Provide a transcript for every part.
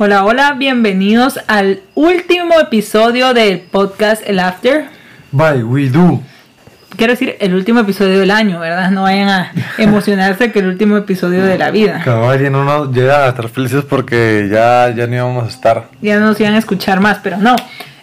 Hola, hola, bienvenidos al último episodio del podcast El After. Bye, we do. Quiero decir, el último episodio del año, ¿verdad? No vayan a emocionarse que el último episodio de la vida. Cabal, ya no nos llega a estar felices porque ya, ya no íbamos a estar. Ya no nos iban a escuchar más, pero no.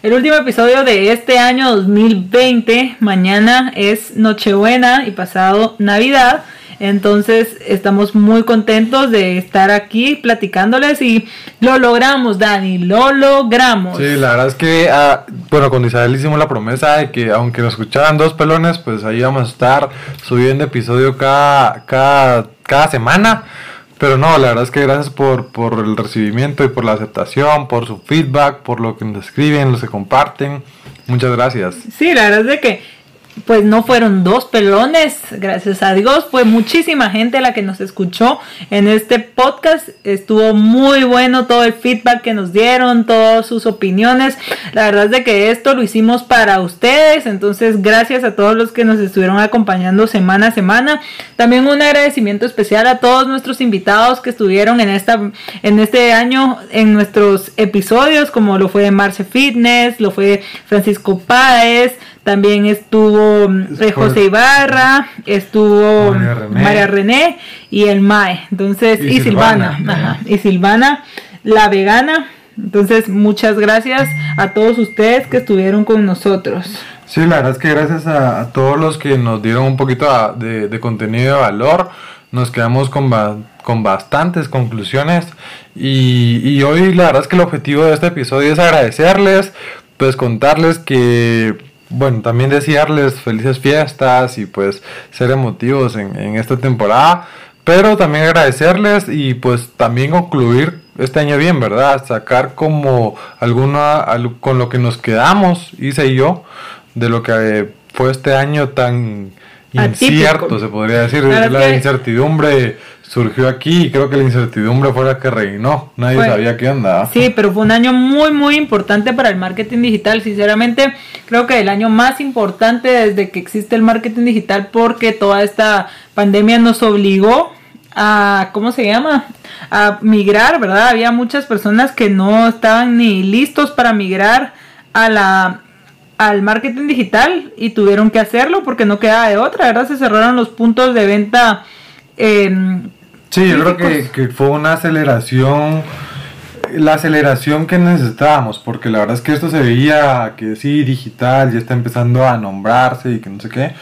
El último episodio de este año 2020, mañana es Nochebuena y pasado Navidad. Entonces estamos muy contentos de estar aquí platicándoles y lo logramos, Dani, lo logramos. Sí, la verdad es que, ah, bueno, con Isabel hicimos la promesa de que aunque nos escucharan dos pelones, pues ahí vamos a estar subiendo episodio cada, cada, cada semana. Pero no, la verdad es que gracias por, por el recibimiento y por la aceptación, por su feedback, por lo que nos escriben, lo que comparten. Muchas gracias. Sí, la verdad es de que pues no fueron dos pelones, gracias a Dios, fue muchísima gente la que nos escuchó en este podcast, estuvo muy bueno todo el feedback que nos dieron, todas sus opiniones, la verdad es de que esto lo hicimos para ustedes, entonces gracias a todos los que nos estuvieron acompañando semana a semana, también un agradecimiento especial a todos nuestros invitados que estuvieron en, esta, en este año en nuestros episodios, como lo fue Marce Fitness, lo fue Francisco Páez, también estuvo eh, José Ibarra, estuvo María René, y el Mae. Entonces, y, Silvana, y Silvana, la vegana. Entonces, muchas gracias a todos ustedes que estuvieron con nosotros. Sí, la verdad es que gracias a, todos los que nos dieron un poquito de, contenido de valor, nos quedamos con, con bastantes conclusiones y, y hoy la verdad es que el objetivo de este episodio es agradecerles, pues contarles que bueno, también desearles felices fiestas y pues ser emotivos en, esta temporada. Pero también agradecerles y pues también concluir este año bien, ¿verdad? Sacar como alguna, con lo que nos quedamos, hice yo, de lo que fue este año tan incierto, se podría decir. la incertidumbre surgió aquí y creo que la incertidumbre fue la que reinó. Nadie sabía qué andaba. Sí, pero fue un año muy, muy importante para el marketing digital. Sinceramente, creo que el año más importante desde que existe el marketing digital porque toda esta pandemia nos obligó a, ¿cómo se llama? A migrar, ¿verdad? Había muchas personas que no estaban ni listos para migrar a la al marketing digital y tuvieron que hacerlo porque no quedaba de otra, ¿verdad? Se cerraron los puntos de venta eh, Sí, yo creo que, que, fue una aceleración, la aceleración que necesitábamos, porque la verdad es que esto se veía que sí, digital, ya está empezando a nombrarse y que no sé qué,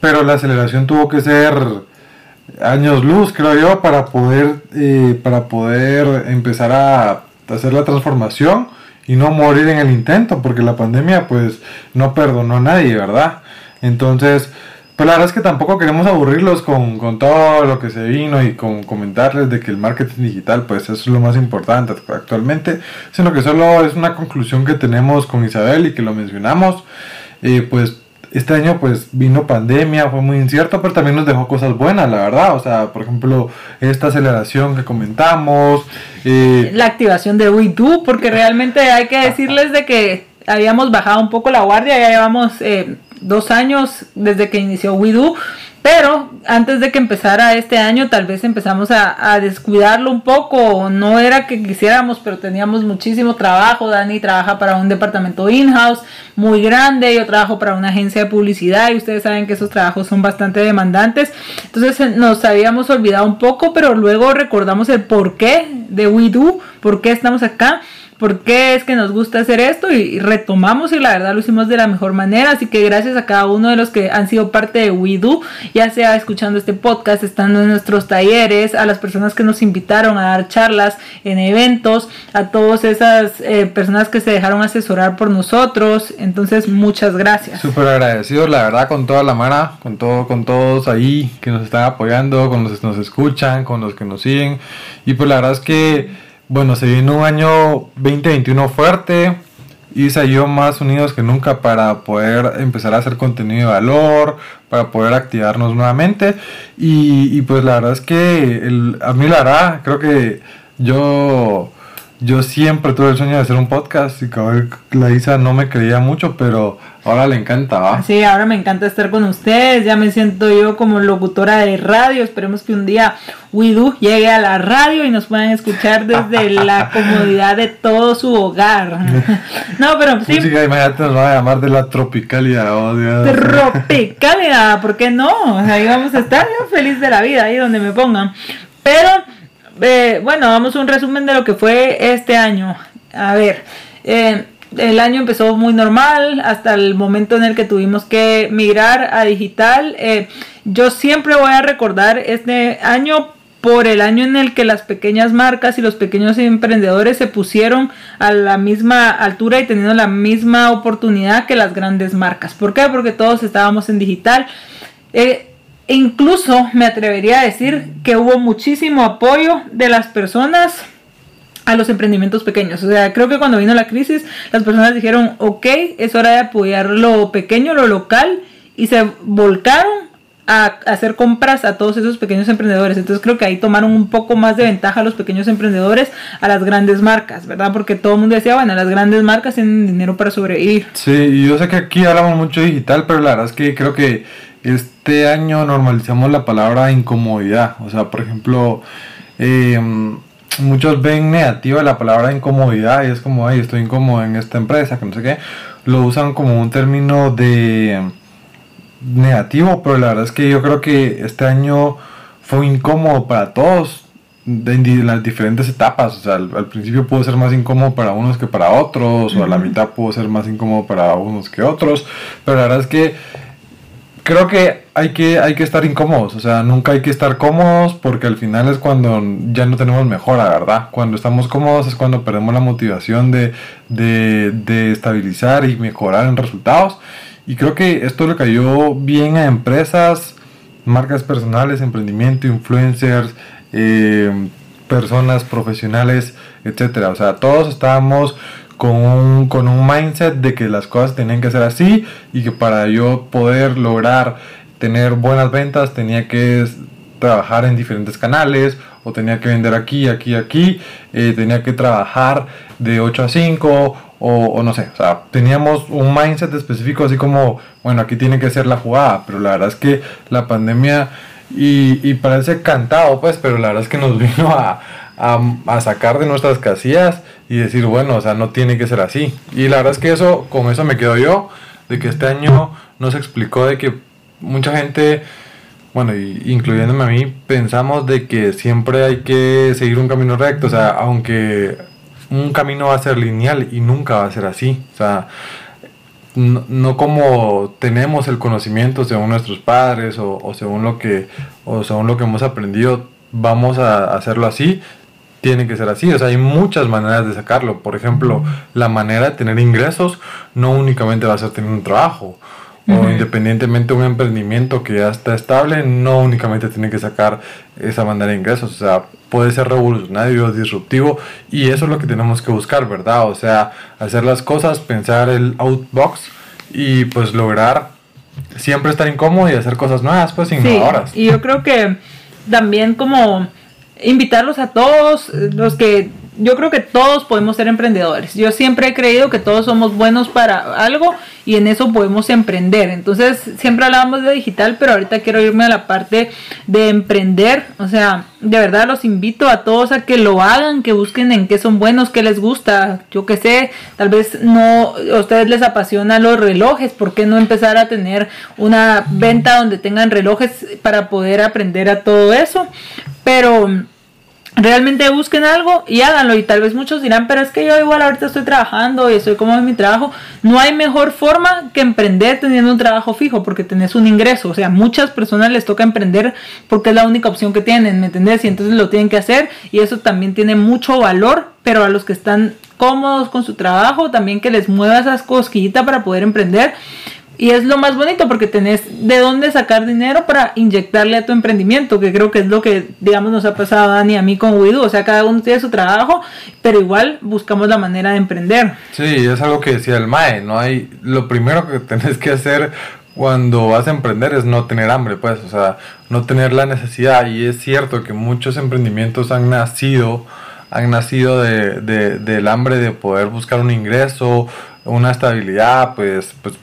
pero la aceleración tuvo que ser años luz, creo yo, para poder, eh, para poder empezar a hacer la transformación y no morir en el intento, porque la pandemia pues no perdonó a nadie, ¿verdad? Entonces, pues la verdad es que tampoco queremos aburrirlos con, con, todo lo que se vino y con comentarles de que el marketing digital pues es lo más importante actualmente, sino que solo es una conclusión que tenemos con Isabel y que lo mencionamos. Eh, pues este año pues vino pandemia, fue muy incierto, pero también nos dejó cosas buenas, la verdad. O sea, por ejemplo, esta aceleración que comentamos. Eh, la activación de WeDo, porque realmente hay que decirles de que habíamos bajado un poco la guardia, ya llevamos... Eh, dos años desde que inició WeDo, pero antes de que empezara este año tal vez empezamos a, descuidarlo un poco, no era que quisiéramos, pero teníamos muchísimo trabajo, Dani trabaja para un departamento in-house muy grande, yo trabajo para una agencia de publicidad y ustedes saben que esos trabajos son bastante demandantes, entonces eh, nos habíamos olvidado un poco, pero luego recordamos el porqué de WeDo, por qué estamos acá por qué es que nos gusta hacer esto y, retomamos y la verdad lo hicimos de la mejor manera. Así que gracias a cada uno de los que han sido parte de WeDo, ya sea escuchando este podcast, estando en nuestros talleres, a las personas que nos invitaron a dar charlas en eventos, a todas esas eh, personas que se dejaron asesorar por nosotros. Entonces, muchas gracias. Súper agradecidos, la verdad, con toda la mano, con, todo, con todos ahí que nos están apoyando, con los que nos escuchan, con los que nos siguen. Y pues la verdad es que bueno, se viene un año 2021 fuerte y salió más unidos que nunca para poder empezar a hacer contenido de valor, para poder activarnos nuevamente. Y, pues la verdad es que a mí la verdad, creo que yo, yo siempre tuve el sueño de hacer un podcast y la Isa no me creía mucho, pero ahora le encanta, ¿va? Sí, ahora me encanta estar con ustedes, ya me siento yo como locutora de radio, esperemos que un día Widu llegue a la radio y nos puedan escuchar desde la comodidad de todo su hogar. no, pero sí. Música, imagínate, nos van a llamar de la Tropicalia, oh Dios. Tropicalia, ¿por qué no? ahí vamos a estar yo feliz de la vida, ahí donde me pongan. Pero eh, bueno, vamos a un resumen de lo que fue este año. A ver, eh, el año empezó muy normal hasta el momento en el que tuvimos que migrar a digital. Eh, yo siempre voy a recordar este año por el año en el que las pequeñas marcas y los pequeños emprendedores se pusieron a la misma altura y teniendo la misma oportunidad que las grandes marcas. ¿Por qué? Porque todos estábamos en digital. Incluso me atrevería a decir que hubo muchísimo apoyo de las personas a los emprendimientos pequeños. O sea, creo que cuando vino la crisis, las personas dijeron, ok, es hora de apoyar lo pequeño, lo local, y se volcaron a hacer compras a todos esos pequeños emprendedores. Entonces creo que ahí tomaron un poco más de ventaja los pequeños emprendedores a las grandes marcas, ¿verdad? Porque todo el mundo decía, bueno, las grandes marcas tienen dinero para sobrevivir. Sí, y yo sé que aquí hablamos mucho digital, pero la verdad es que creo que este año normalizamos la palabra incomodidad. O sea, por ejemplo, em, muchos ven negativa la palabra incomodidad y es como, ay, estoy incómodo en esta empresa, que no sé qué. Lo usan como un término de negativo, pero la verdad es que yo creo que este año fue incómodo para todos en las diferentes etapas. O sea, al, principio pudo ser más incómodo para unos que para otros, o a la mitad pudo ser más incómodo para unos que otros, pero la verdad es que creo que hay que, hay que estar incómodos, o sea, nunca hay que estar cómodos porque al final es cuando ya no tenemos mejora, ¿verdad? Cuando estamos cómodos es cuando perdemos la motivación de, de, estabilizar y mejorar en resultados. Y creo que esto le cayó bien a empresas, marcas personales, emprendimiento, influencers, eh, personas profesionales, etcétera. O sea, todos estábamos con un, con un mindset de que las cosas tenían que ser así y que para yo poder lograr tener buenas ventas tenía que trabajar en diferentes canales o tenía que vender aquí, aquí, aquí, eh, tenía que trabajar de 8 a 5 o, no sé, o sea, teníamos un mindset específico así como, bueno, aquí tiene que ser la jugada, pero la verdad es que la pandemia y, y parece cantado pues, pero la verdad es que nos vino a, a, sacar de nuestras casillas y decir, bueno, o sea, no tiene que ser así. Y la verdad es que eso, con eso me quedo yo, de que este año nos explicó de que mucha gente, bueno, incluyéndome a mí, pensamos de que siempre hay que seguir un camino recto, o sea, aunque un camino va a ser lineal y nunca va a ser así, o sea, no, como tenemos el conocimiento según nuestros padres o, según lo que o según lo que hemos aprendido vamos a hacerlo así tiene que ser así. O sea, hay muchas maneras de sacarlo. Por ejemplo, la manera de tener ingresos no únicamente va a ser tener un trabajo. O independientemente de un emprendimiento que ya está estable, no únicamente tiene que sacar esa manera de ingresos. O sea, puede ser revolucionario, disruptivo. Y eso es lo que tenemos que buscar, ¿verdad? O sea, hacer las cosas, pensar el outbox y pues lograr siempre estar incómodo y hacer cosas nuevas, pues innovadoras. Sí, y yo creo que también como invitarlos a todos los que yo creo que todos podemos ser emprendedores. Yo siempre he creído que todos somos buenos para algo y en eso podemos emprender. Entonces, siempre hablábamos de digital, pero ahorita quiero irme a la parte de emprender. O sea, de verdad los invito a todos a que lo hagan, que busquen en qué son buenos, qué les gusta. Yo qué sé, tal vez no a ustedes les apasionan los relojes, ¿por qué no empezar a tener una venta donde tengan relojes para poder aprender a todo eso? Pero realmente busquen algo y háganlo. Y tal vez muchos dirán, pero es que yo igual ahorita estoy trabajando y estoy como en mi trabajo. No hay mejor forma que emprender teniendo un trabajo fijo porque tenés un ingreso. O sea, muchas personas les toca emprender porque es la única opción que tienen, ¿me entendés? Y entonces lo tienen que hacer y eso también tiene mucho valor, pero a los que están cómodos con su trabajo, también que les mueva esas cosquillitas para poder emprender. Y es lo más bonito porque tenés de dónde sacar dinero para inyectarle a tu emprendimiento, que creo que es lo que, digamos, nos ha pasado a Dani y a mí con Widu. O sea, cada uno tiene su trabajo, pero igual buscamos la manera de emprender. Sí, es algo que decía el MAE, no hay, lo primero que tenés que hacer cuando vas a emprender es no tener hambre, pues, o sea, no tener la necesidad. Y es cierto que muchos emprendimientos han nacido han nacido de, de, del hambre de poder buscar un ingreso, una estabilidad, pues, pues,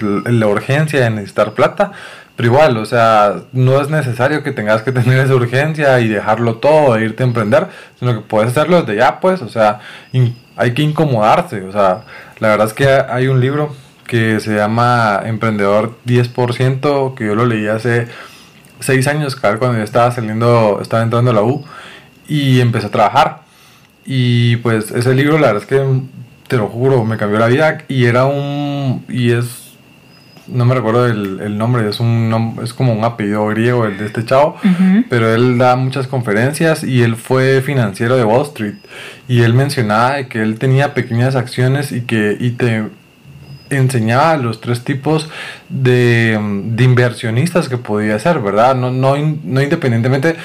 la urgencia de necesitar plata. Pero igual, o sea, no es necesario que tengas que tener esa urgencia y dejarlo todo e irte a emprender, sino que puedes hacerlo desde ya, pues, o sea, hay que incomodarse, o sea, la verdad es que hay un libro que se llama Emprendedor 10%, que yo lo leí hace seis años, cuando yo estaba saliendo, estaba entrando a la U y empecé a trabajar. Y pues ese libro, la verdad es que, te lo juro, me cambió la vida y era un, y es no me recuerdo el, nombre, es, un, es como un apellido griego el de este chavo, pero él da muchas conferencias y él fue financiero de Wall Street y él mencionaba que él tenía pequeñas acciones y que y te enseñaba los tres tipos de, inversionistas que podía ser, ¿verdad? No, no, no independientemente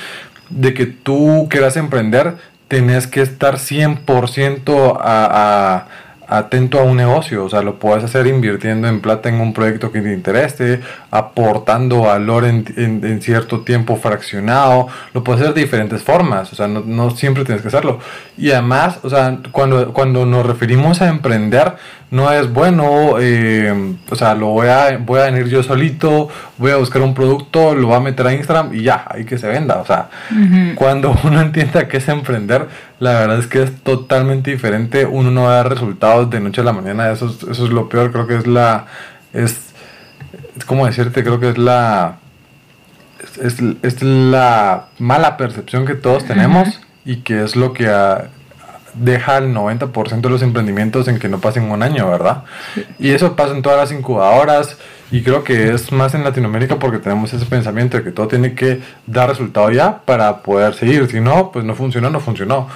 de que tú quieras emprender, tenés que estar 100% a, a atento a un negocio, o sea, lo puedes hacer invirtiendo en plata en un proyecto que te interese, aportando valor en, en, cierto tiempo fraccionado, lo puedes hacer de diferentes formas, o sea, no, no, siempre tienes que hacerlo. Y además, o sea, cuando, cuando nos referimos a emprender, no es bueno, eh, o sea, lo voy a, voy a venir yo solito, voy a buscar un producto, lo voy a meter a Instagram y ya, ahí que se venda. O sea, cuando uno entienda qué es emprender, la verdad es que es totalmente diferente. Uno no va a dar resultados de noche a la mañana, eso es, eso es lo peor, creo que es la, es, es como decirte, creo que es la, es, es, la mala percepción que todos tenemos y que es lo que... A, deja el 90% de los emprendimientos en que no pasen un año, ¿verdad? Y eso pasa en todas las incubadoras y creo que es más en Latinoamérica porque tenemos ese pensamiento de que todo tiene que dar resultado ya para poder seguir. Si no, pues no funcionó, no funcionó.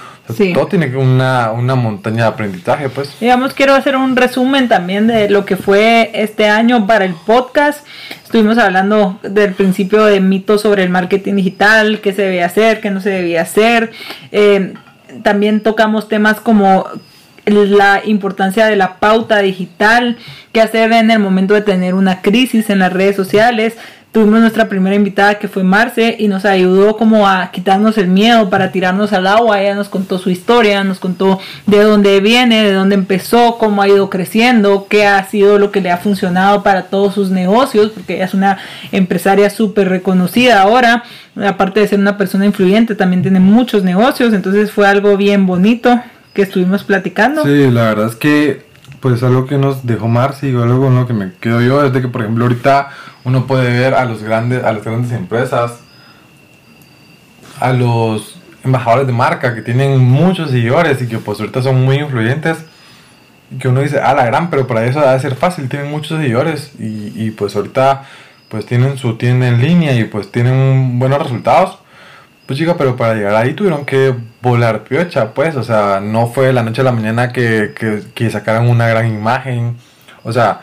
Todo tiene una, una montaña de aprendizaje, pues. Digamos, quiero hacer un resumen también de lo que fue este año para el podcast. Estuvimos hablando del principio de mitos sobre el marketing digital, qué se debía hacer, qué no se debía hacer. Eh, también tocamos temas como la importancia de la pauta digital, qué hacer en el momento de tener una crisis en las redes sociales. Tuvimos nuestra primera invitada que fue Marce y nos ayudó como a quitarnos el miedo para tirarnos al agua. Ella nos contó su historia, nos contó de dónde viene, de dónde empezó, cómo ha ido creciendo, qué ha sido lo que le ha funcionado para todos sus negocios, porque ella es una empresaria súper reconocida ahora aparte de ser una persona influyente, también tiene muchos negocios, entonces fue algo bien bonito que estuvimos platicando. Sí, la verdad es que pues algo que nos dejó Marcy y algo lo que me quedo yo es de que por ejemplo ahorita uno puede ver a los grandes a las grandes empresas a los embajadores de marca que tienen muchos seguidores y que pues ahorita son muy influyentes y que uno dice, ah, la gran, pero para eso debe ser fácil, tienen muchos seguidores y, y pues ahorita pues tienen su tienda en línea y pues tienen buenos resultados. Pues chica, pero para llegar ahí tuvieron que volar piocha, pues, o sea, no fue de la noche a la mañana que, que, sacaron una gran imagen, o sea,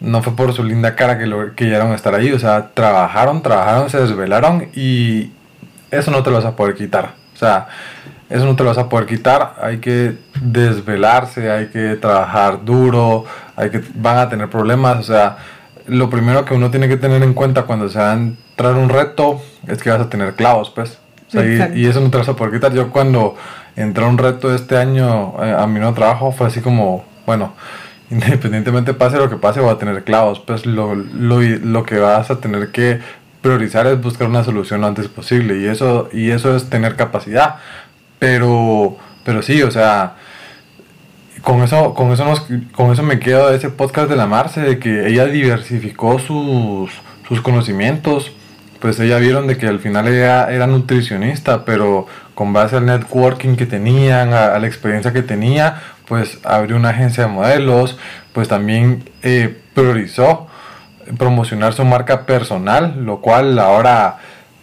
no fue por su linda cara que, lo, que llegaron a estar ahí, o sea, trabajaron, trabajaron, se desvelaron y eso no te lo vas a poder quitar, o sea, eso no te lo vas a poder quitar, hay que desvelarse, hay que trabajar duro, hay que, van a tener problemas, o sea, lo primero que uno tiene que tener en cuenta cuando se va a entrar un reto es que vas a tener clavos, pues. Y, eso no te vas a poder quitar. Yo cuando entré a un reto este año eh, a mi nuevo trabajo fue así como, bueno, independientemente pase lo que pase, voy a tener clavos. Pues lo, lo, lo que vas a tener que priorizar es buscar una solución lo antes posible. Y eso, y eso es tener capacidad. Pero, pero sí, o sea, con eso, con eso, con eso me quedo de ese podcast de la Marce, de que ella diversificó sus, sus conocimientos. Pues ella vieron de que al final ella era nutricionista, pero con base al networking que tenían, a, la experiencia que tenía, pues abrió una agencia de modelos, pues también eh, priorizó promocionar su marca personal, lo cual ahora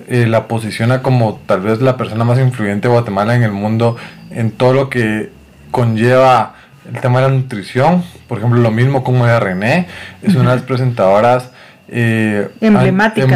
eh, la posiciona como tal vez la persona más influyente de Guatemala en el mundo en todo lo que conlleva el tema de la nutrición, por ejemplo, lo mismo como de René, es una de las presentadoras eh, emblemáticas,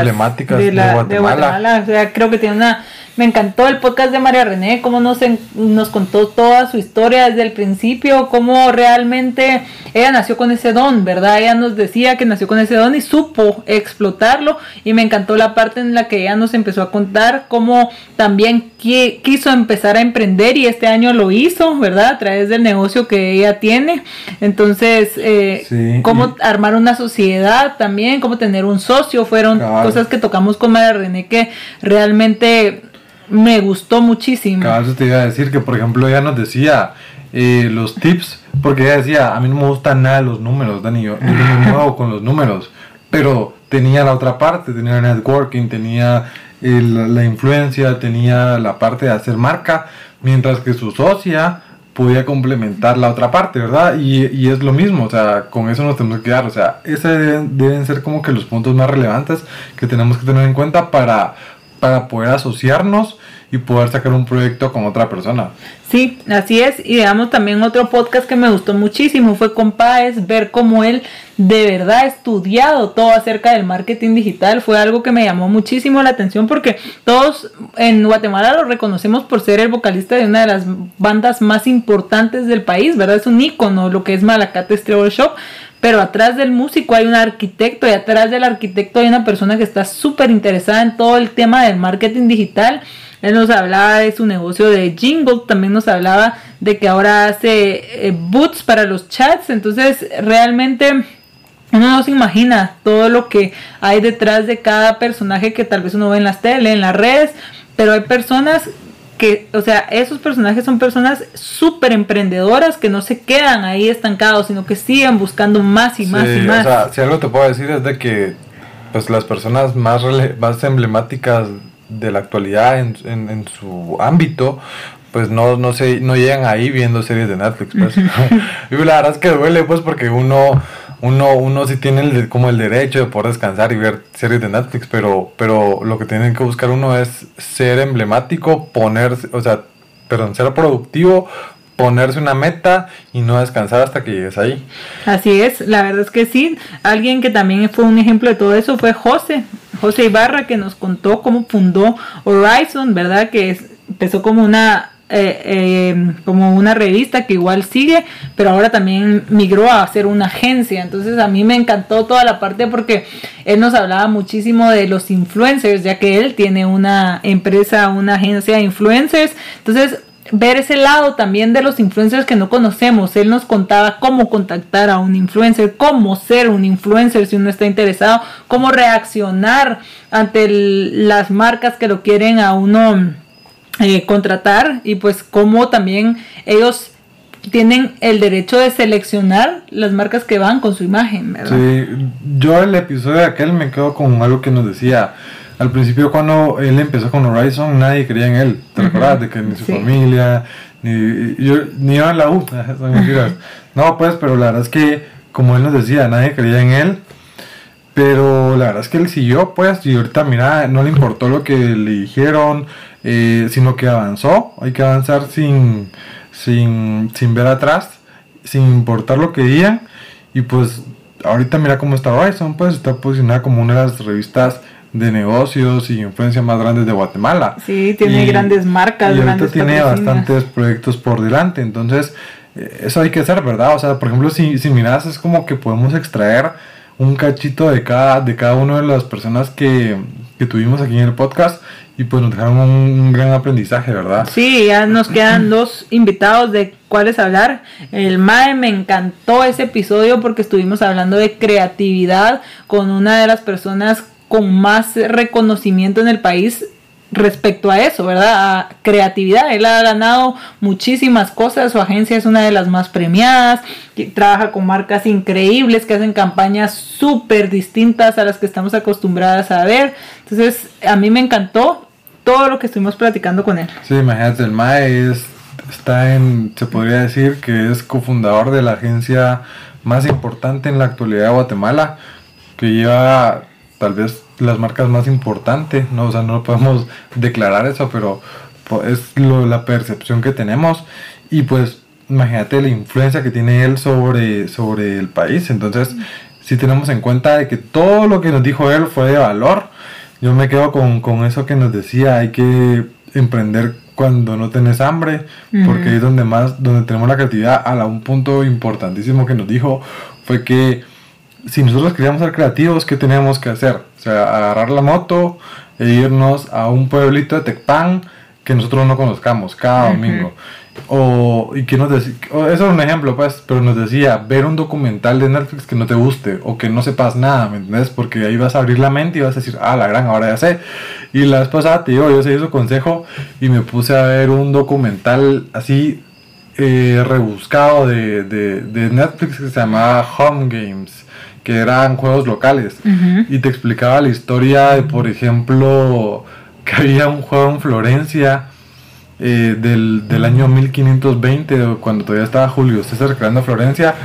de, Guatemala. O sea, creo que tiene una Me encantó el podcast de María René, cómo nos, nos contó toda su historia desde el principio, cómo realmente ella nació con ese don, ¿verdad? Ella nos decía que nació con ese don y supo explotarlo y me encantó la parte en la que ella nos empezó a contar cómo también quiso empezar a emprender y este año lo hizo, ¿verdad? A través del negocio que ella tiene. Entonces, eh, cómo armar una sociedad también, cómo tener un socio, fueron cosas que tocamos con María René que realmente me gustó muchísimo. Claro, te iba a decir que, por ejemplo, ella nos decía eh, los tips, porque ella decía, a mí no me gustan nada los números, Dani, yo, yo no me muevo con los números, pero tenía la otra parte, tenía networking, tenía la influencia, tenía la parte de hacer marca, mientras que su socia podía complementar la otra parte, ¿verdad? Y, y, es lo mismo, o sea, con eso nos tenemos que quedar, o sea, esos deben, deben, ser como que los puntos más relevantes que tenemos que tener en cuenta para, para poder asociarnos y poder sacar un proyecto con otra persona. Sí, así es. Y digamos también otro podcast que me gustó muchísimo fue con Páez, ver cómo él de verdad ha estudiado todo acerca del marketing digital. Fue algo que me llamó muchísimo la atención porque todos en Guatemala lo reconocemos por ser el vocalista de una de las bandas más importantes del país, ¿verdad? Es un ícono lo que es Malacate Treble Shop pero atrás del músico hay un arquitecto y atrás del arquitecto hay una persona que está súper interesada en todo el tema del marketing digital. Él nos hablaba de su negocio de jingle, también nos hablaba de que ahora hace eh, boots para los chats, entonces realmente uno no se imagina todo lo que hay detrás de cada personaje que tal vez uno ve en las tele, en las redes, pero hay personas que, o sea, esos personajes son personas súper emprendedoras que no se quedan ahí estancados, sino que siguen buscando más y más y más. O sea, si algo te puedo decir es de que pues las personas más, más emblemáticas de la actualidad en, en, su ámbito, pues no, no, se, no llegan ahí viendo series de Netflix. Pues. y la verdad es que duele, pues, porque uno uno, uno sí tiene el, como el derecho de poder descansar y ver series de Netflix, pero, pero lo que tienen que buscar uno es ser emblemático, ponerse, o sea, perdón, ser productivo, ponerse una meta y no descansar hasta que llegues ahí. Así es, la verdad es que sí. Alguien que también fue un ejemplo de todo eso fue José, José Ibarra, que nos contó cómo fundó Horizon, ¿verdad? Que empezó como una eh, eh, como una revista que igual sigue, pero ahora también migró a ser una agencia. Entonces a mí me encantó toda la parte porque él nos hablaba muchísimo de los influencers, ya que él tiene una empresa, una agencia de influencers. Entonces ver ese lado también de los influencers que no conocemos. Él nos contaba cómo contactar a un influencer, cómo ser un influencer si uno está interesado, cómo reaccionar ante las marcas que lo quieren a uno eh, contratar y pues como también ellos tienen el derecho de seleccionar las marcas que van con su imagen, ¿verdad? Sí, yo el episodio de aquel me quedo con algo que nos decía. Al principio cuando él empezó con Horizon nadie creía en él, ¿te acuerdas? De que ni su familia, ni, yo, ni iba a la U, son mentiras. No, pues, pero la verdad es que, como él nos decía, nadie creía en él. Pero la verdad es que él siguió, pues, y ahorita, mira, no le importó lo que le dijeron, eh, sino que avanzó. Hay que avanzar sin, sin, sin ver atrás, sin importar lo que digan. Y pues ahorita mira cómo está Horizon, pues está posicionada como una de las revistas de negocios y influencia más grandes de Guatemala. Sí, tiene grandes marcas. Y ahorita tiene bastantes proyectos por delante. Entonces, eh, eso hay que hacer, ¿verdad? O sea, por ejemplo, si, si miras, es como que podemos extraer un cachito de cada, de cada una de las personas que, que tuvimos aquí en el podcast y pues nos dejaron un, gran aprendizaje, ¿verdad? Sí, ya nos quedan dos invitados de cuáles hablar. El MAE me encantó ese episodio porque estuvimos hablando de creatividad con una de las personas con más reconocimiento en el país respecto a eso, ¿verdad? A creatividad. Él ha ganado muchísimas cosas, su agencia es una de las más premiadas, trabaja con marcas increíbles que hacen campañas súper distintas a las que estamos acostumbradas a ver. Entonces, a mí me encantó todo lo que estuvimos platicando con él. Sí, imagínate, el MAE está en, se podría decir que es cofundador de la agencia más importante en la actualidad de Guatemala, que lleva tal vez las marcas más importantes, ¿no? O sea, no podemos declarar eso, pero es lo, la percepción que tenemos y pues imagínate la influencia que tiene él sobre, sobre el país, entonces si tenemos en cuenta de que todo lo que nos dijo él fue de valor, yo me quedo con, con eso que nos decía, hay que emprender cuando no tenés hambre, porque es donde más, donde tenemos la creatividad. A un punto importantísimo que nos dijo fue que si nosotros queríamos ser creativos, ¿qué teníamos que hacer? O sea, agarrar la moto e irnos a un pueblito de Tecpan que nosotros no conozcamos cada domingo. O, y que nos decía, eso es un ejemplo, pues, pero nos decía, ver un documental de Netflix que no te guste o que no sepas nada, ¿me entiendes? Porque ahí vas a abrir la mente y vas a decir, ah, la gran, ahora ya sé. Y la vez pasada, te digo, yo seguí su consejo y me puse a ver un documental así eh, rebuscado de, de, de, Netflix que se llamaba Home Games, que eran juegos locales. Y te explicaba la historia de, por ejemplo, que había un juego en Florencia eh, del, del, año 1520, cuando todavía estaba Julio César creando Florencia,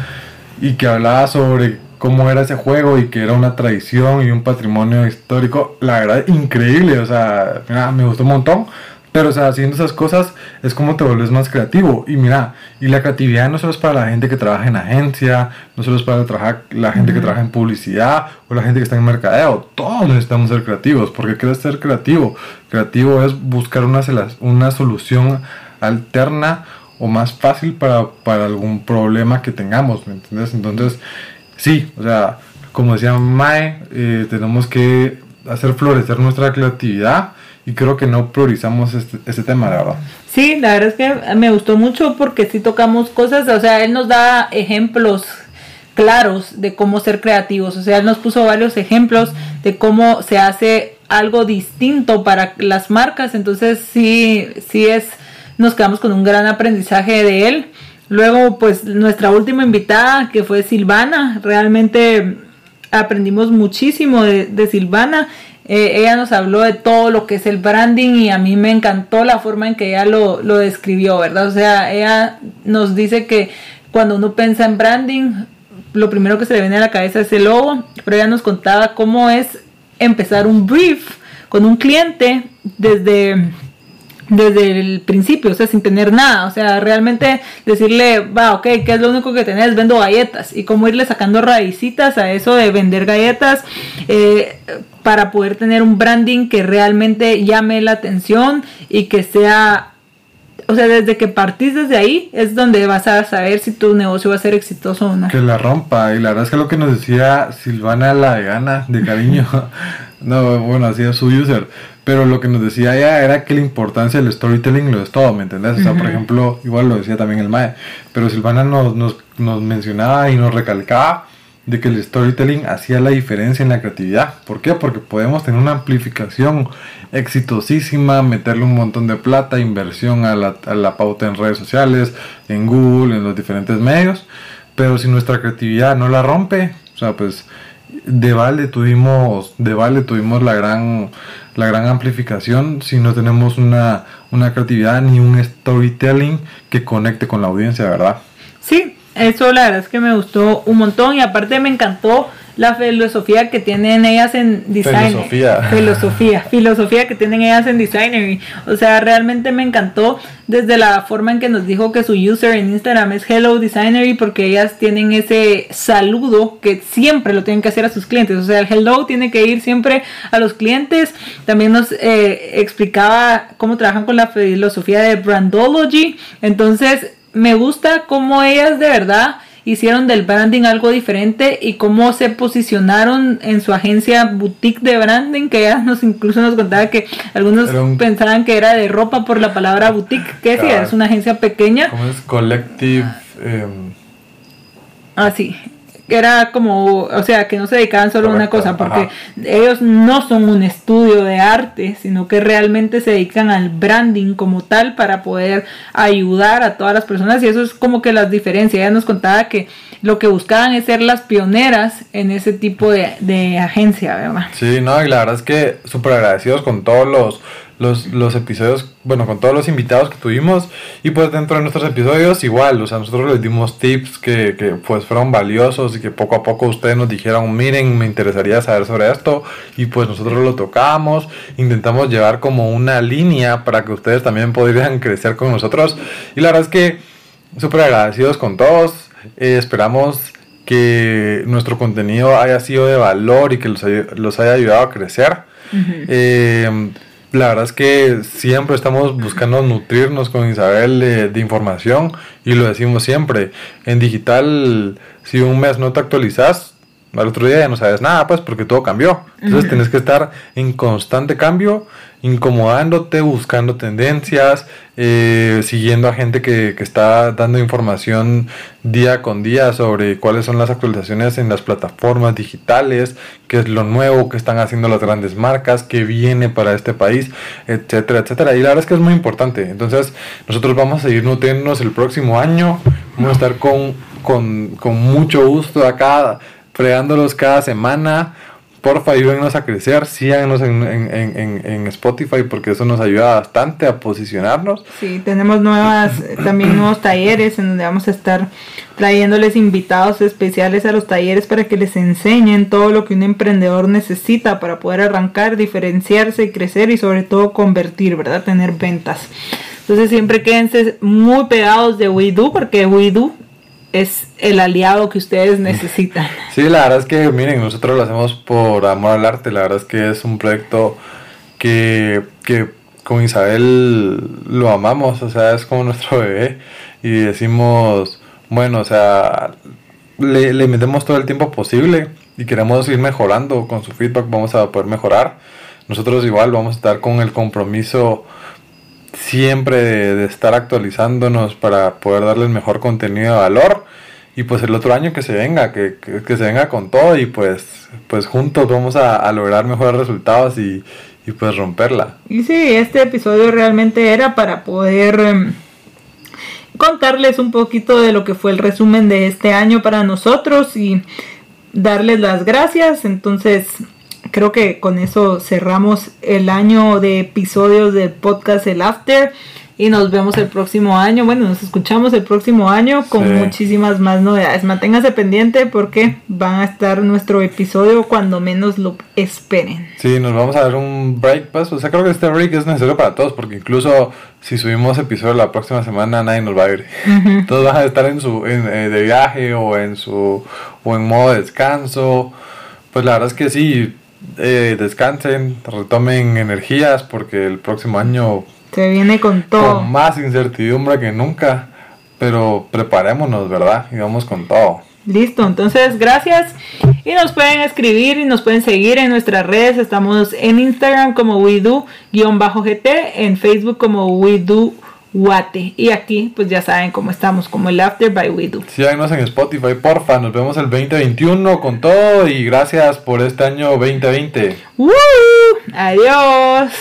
y que hablaba sobre cómo era ese juego y que era una tradición y un patrimonio histórico, la verdad, increíble, o sea, me gustó un montón. Pero, o sea, haciendo esas cosas es como te vuelves más creativo. Y mira, y la creatividad no solo es para la gente que trabaja en agencia, no solo es para la gente que trabaja en publicidad o la gente que está en mercadeo. Todos necesitamos ser creativos. porque quieres ser creativo? Creativo es buscar una, una solución alterna o más fácil para, para algún problema que tengamos, ¿me entiendes? Entonces, sí, o sea, como decía Mae, eh, tenemos que hacer florecer nuestra creatividad y creo que no priorizamos este, este tema, la verdad. Sí, la verdad es que me gustó mucho porque sí tocamos cosas, o sea, él nos da ejemplos claros de cómo ser creativos, o sea, él nos puso varios ejemplos de cómo se hace algo distinto para las marcas, entonces sí, sí es, nos quedamos con un gran aprendizaje de él. Luego, pues nuestra última invitada, que fue Silvana, realmente aprendimos muchísimo de, de Silvana eh, ella nos habló de todo lo que es el branding y a mí me encantó la forma en que ella lo, lo describió, ¿verdad? O sea, ella nos dice que cuando uno piensa en branding, lo primero que se le viene a la cabeza es el logo, pero ella nos contaba cómo es empezar un brief con un cliente desde desde el principio, o sea, sin tener nada, o sea, realmente decirle, va, ok, ¿qué es lo único que tenés? Vendo galletas y cómo irle sacando raicitas a eso de vender galletas eh, para poder tener un branding que realmente llame la atención y que sea, o sea, desde que partís desde ahí es donde vas a saber si tu negocio va a ser exitoso o no. Que la rompa, y la verdad es que lo que nos decía Silvana la de gana, de cariño, no, bueno, es su user pero lo que nos decía ella era que la importancia del storytelling lo es todo, ¿me entendés? O sea, por ejemplo, igual lo decía también el Mae, pero Silvana nos, nos, nos mencionaba y nos recalcaba de que el storytelling hacía la diferencia en la creatividad. ¿Por qué? Porque podemos tener una amplificación exitosísima, meterle un montón de plata, inversión a la, a la pauta en redes sociales, en Google, en los diferentes medios, pero si nuestra creatividad no la rompe, o sea, pues de vale tuvimos, de vale tuvimos la gran la gran amplificación si no tenemos una, una creatividad ni un storytelling que conecte con la audiencia, ¿verdad? Sí, eso la verdad es que me gustó un montón y aparte me encantó la filosofía que tienen ellas en design. Filosofía. Filosofía, filosofía que tienen ellas en designer. O sea, realmente me encantó desde la forma en que nos dijo que su user en Instagram es Hello Designery porque ellas tienen ese saludo que siempre lo tienen que hacer a sus clientes. O sea, el hello tiene que ir siempre a los clientes. También nos eh, explicaba cómo trabajan con la filosofía de Brandology. Entonces, me gusta cómo ellas de verdad hicieron del branding algo diferente y cómo se posicionaron en su agencia boutique de branding, que ella nos incluso nos contaba que algunos pensaban que era de ropa por la palabra boutique, que decía, es una agencia pequeña. ¿Cómo es? Collective. Eh... Ah, sí era como, o sea, que no se dedicaban solo a una cosa, porque ellos no son un estudio de arte, sino que realmente se dedican al branding como tal para poder ayudar a todas las personas y eso es como que las diferencias. Ella nos contaba que lo que buscaban es ser las pioneras en ese tipo de, de agencia, ¿verdad? Sí, no, y la verdad es que súper agradecidos con todos los los, los episodios, bueno, con todos los invitados que tuvimos. Y pues dentro de nuestros episodios igual, o sea, nosotros les dimos tips que, que pues fueron valiosos y que poco a poco ustedes nos dijeron, miren, me interesaría saber sobre esto. Y pues nosotros lo tocamos, intentamos llevar como una línea para que ustedes también podrían crecer con nosotros. Y la verdad es que súper agradecidos con todos. Eh, esperamos que nuestro contenido haya sido de valor y que los haya, los haya ayudado a crecer. Eh, la verdad es que siempre estamos buscando nutrirnos con Isabel de, información y lo decimos siempre. En digital, si un mes no te actualizas, al otro día ya no sabes nada, pues porque todo cambió. Entonces tienes que estar en constante cambio incomodándote, buscando tendencias, eh, siguiendo a gente que, que, está dando información día con día sobre cuáles son las actualizaciones en las plataformas digitales, qué es lo nuevo que están haciendo las grandes marcas, qué viene para este país, etcétera, etcétera. Y la verdad es que es muy importante. Entonces, nosotros vamos a seguir nutriéndonos el próximo año, vamos a estar con, con, con mucho gusto acá, fregándolos cada semana porfa, ayúdennos a crecer, síganos en, en, en, Spotify porque eso nos ayuda bastante a posicionarnos. Sí, tenemos nuevas, también nuevos talleres en donde vamos a estar trayéndoles invitados especiales a los talleres para que les enseñen todo lo que un emprendedor necesita para poder arrancar, diferenciarse, crecer y sobre todo convertir, ¿verdad? Tener ventas. Entonces siempre quédense muy pegados de WeDo porque WeDo es el aliado que ustedes necesitan. Sí, la verdad es que, miren, nosotros lo hacemos por amor al arte. La verdad es que es un proyecto que, que con Isabel lo amamos, o sea, es como nuestro bebé. Y decimos, bueno, o sea, le, le metemos todo el tiempo posible y queremos ir mejorando. Con su feedback vamos a poder mejorar. Nosotros igual vamos a estar con el compromiso siempre de, estar actualizándonos para poder darle el mejor contenido de valor y pues el otro año que se venga, que, que, se venga con todo y pues, pues juntos vamos a, lograr mejores resultados y, y, pues romperla. Y sí, este episodio realmente era para poder em, contarles un poquito de lo que fue el resumen de este año para nosotros y darles las gracias. Entonces, creo que con eso cerramos el año de episodios del podcast El After. Y nos vemos el próximo año. Bueno, nos escuchamos el próximo año con muchísimas más novedades. Manténgase pendiente porque van a estar nuestro episodio cuando menos lo esperen. Sí, nos vamos a dar un break, pues. O sea, creo que este break es necesario para todos porque incluso si subimos episodio la próxima semana nadie nos va a ver. Todos van a estar en su en, eh, de viaje o en su o en modo descanso. Pues la verdad es que sí, eh, descansen, retomen energías porque el próximo año se viene con todo. Con más incertidumbre que nunca, pero preparémonos, ¿verdad? Y vamos con todo. Listo, entonces gracias y nos pueden escribir y nos pueden seguir en nuestras redes. Estamos en Instagram como WeDo-GT, en Facebook como WeDo Guate. Y aquí, pues ya saben cómo estamos, como el After by We Do. Síganos en Spotify, porfa. Nos vemos el 2021 con todo y gracias por este año 2020. Adiós.